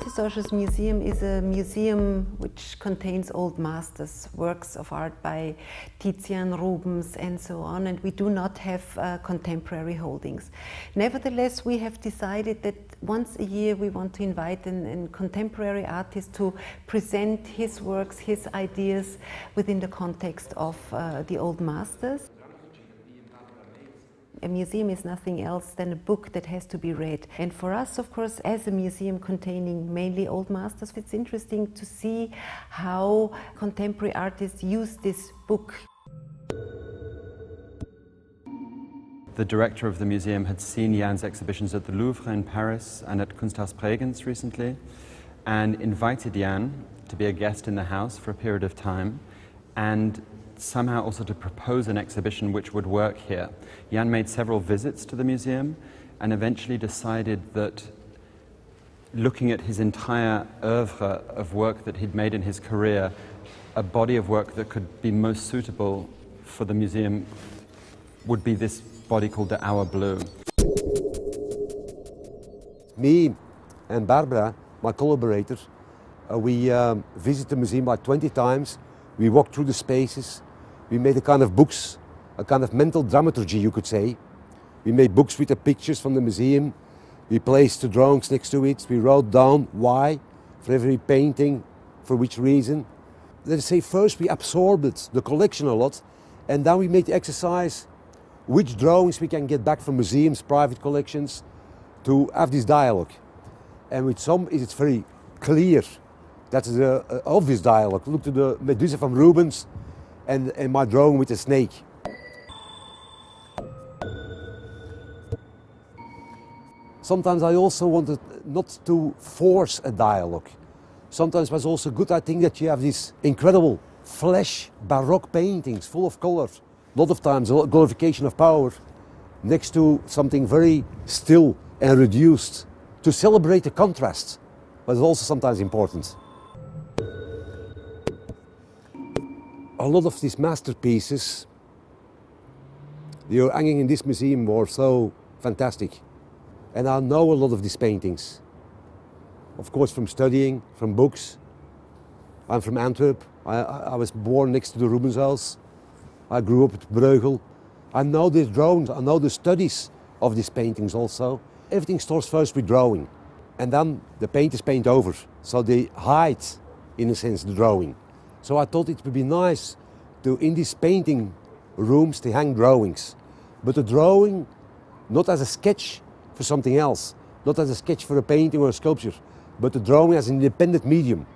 Kunsthistorisches museum is a museum which contains old masters, works of art by Tizian, Rubens, and so on, and we do not have uh, contemporary holdings. Nevertheless, we have decided that once a year we want to invite a contemporary artist to present his works, his ideas within the context of uh, the old masters a museum is nothing else than a book that has to be read. And for us, of course, as a museum containing mainly old masters, it's interesting to see how contemporary artists use this book. The director of the museum had seen Jan's exhibitions at the Louvre in Paris and at Kunsthaus Bregenz recently and invited Jan to be a guest in the house for a period of time. And somehow also to propose an exhibition which would work here. Jan made several visits to the museum and eventually decided that looking at his entire oeuvre of work that he'd made in his career, a body of work that could be most suitable for the museum would be this body called the Hour Blue. Me and Barbara, my collaborator, uh, we um, visit the museum about 20 times. We walk through the spaces. We made a kind of books, a kind of mental dramaturgy, you could say. We made books with the pictures from the museum. We placed the drawings next to it. We wrote down why for every painting, for which reason. Let's say first we absorbed the collection a lot, and then we made the exercise which drawings we can get back from museums, private collections, to have this dialogue. And with some, it's very clear. That's the obvious dialogue. Look to the Medusa from Rubens and, and my drawing with the snake. Sometimes I also wanted not to force a dialogue. Sometimes it was also good, I think, that you have these incredible flesh baroque paintings full of colors. A lot of times, a glorification of power next to something very still and reduced to celebrate the contrast, but it's also sometimes important. A lot of these masterpieces they are hanging in this museum were so fantastic. And I know a lot of these paintings. Of course, from studying, from books. I'm from Antwerp. I, I was born next to the Rubens house. I grew up at Bruegel. I know these drawings, I know the studies of these paintings also. Everything starts first with drawing. And then the painters paint over. So they hide, in a sense, the drawing. So I thought it would be nice to, in these painting rooms, to hang drawings. But a drawing, not as a sketch for something else, not as a sketch for a painting or a sculpture, but a drawing as an independent medium,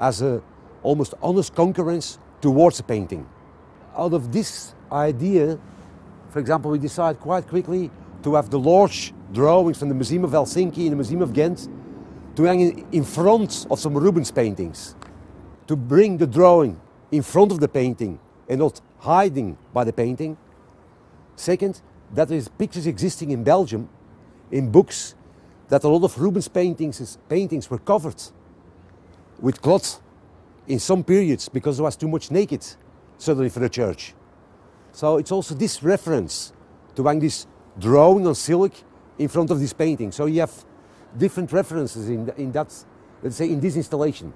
as a almost honest concurrence towards a painting. Out of this idea, for example, we decided quite quickly to have the large drawings from the Museum of Helsinki and the Museum of Ghent to hang in front of some Rubens paintings to bring the drawing in front of the painting and not hiding by the painting. Second, that there is pictures existing in Belgium in books that a lot of Rubens paintings, paintings were covered with cloth in some periods because there was too much naked suddenly for the church. So it's also this reference to hang this drawing on silk in front of this painting. So you have different references in, in that, let's say, in this installation.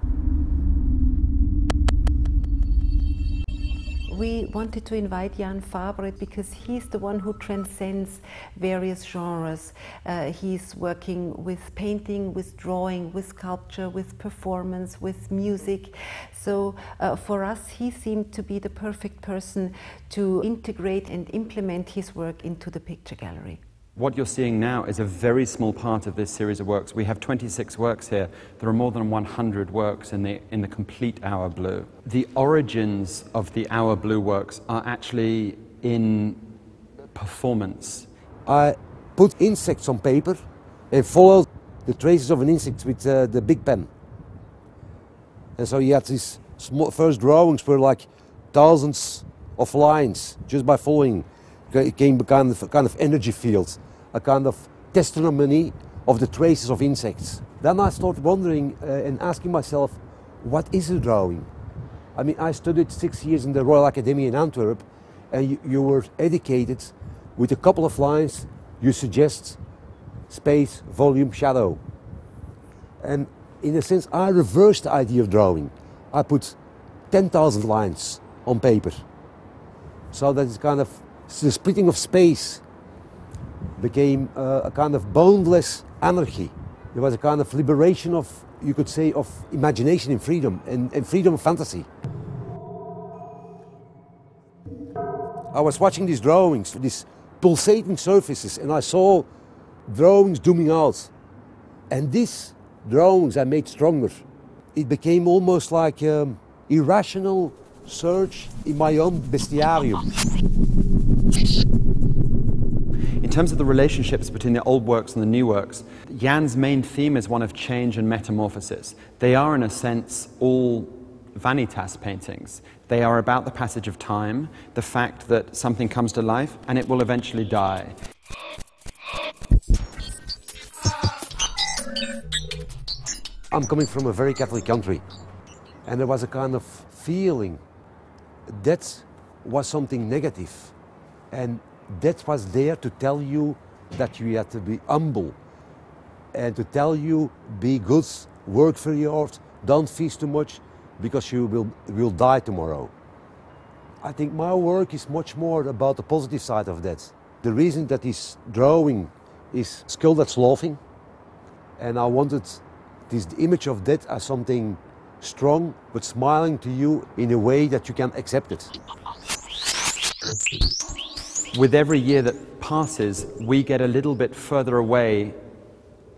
We wanted to invite Jan Fabre because he's the one who transcends various genres. Uh, he's working with painting, with drawing, with sculpture, with performance, with music. So uh, for us, he seemed to be the perfect person to integrate and implement his work into the picture gallery. What you're seeing now is a very small part of this series of works. We have 26 works here. There are more than 100 works in the, in the complete Hour Blue. The origins of the Hour Blue works are actually in performance. I put insects on paper and followed the traces of an insect with uh, the big pen. And so you had these small, first drawings were like thousands of lines just by following. It came kind of, kind of energy fields a kind of testimony of the traces of insects. Then I started wondering uh, and asking myself, what is a drawing? I mean, I studied six years in the Royal Academy in Antwerp, and you, you were educated with a couple of lines. You suggest space, volume, shadow. And in a sense, I reversed the idea of drawing. I put 10,000 lines on paper. So that it's kind of the splitting of space became uh, a kind of boundless anarchy. There was a kind of liberation of, you could say, of imagination and freedom, and, and freedom of fantasy. I was watching these drawings, these pulsating surfaces, and I saw drawings dooming out. And these drawings I made stronger. It became almost like um, irrational search in my own bestiarium. In terms of the relationships between the old works and the new works, Jan's main theme is one of change and metamorphosis. They are, in a sense, all vanitas paintings. They are about the passage of time, the fact that something comes to life and it will eventually die. I'm coming from a very Catholic country, and there was a kind of feeling that was something negative, and that was there to tell you that you had to be humble, and to tell you be good, work for your don't feast too much, because you will will die tomorrow. I think my work is much more about the positive side of that. The reason that this drawing is skill that's laughing, and I wanted this image of death as something strong but smiling to you in a way that you can accept it. With every year that passes, we get a little bit further away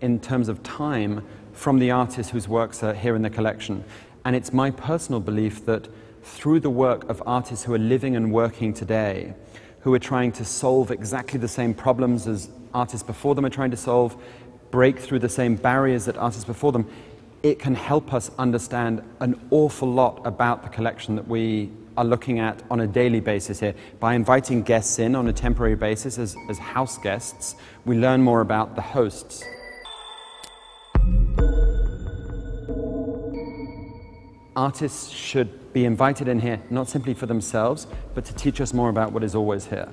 in terms of time from the artists whose works are here in the collection. And it's my personal belief that through the work of artists who are living and working today, who are trying to solve exactly the same problems as artists before them are trying to solve, break through the same barriers that artists before them, it can help us understand an awful lot about the collection that we are looking at on a daily basis here. By inviting guests in on a temporary basis as, as house guests, we learn more about the hosts. Artists should be invited in here not simply for themselves, but to teach us more about what is always here.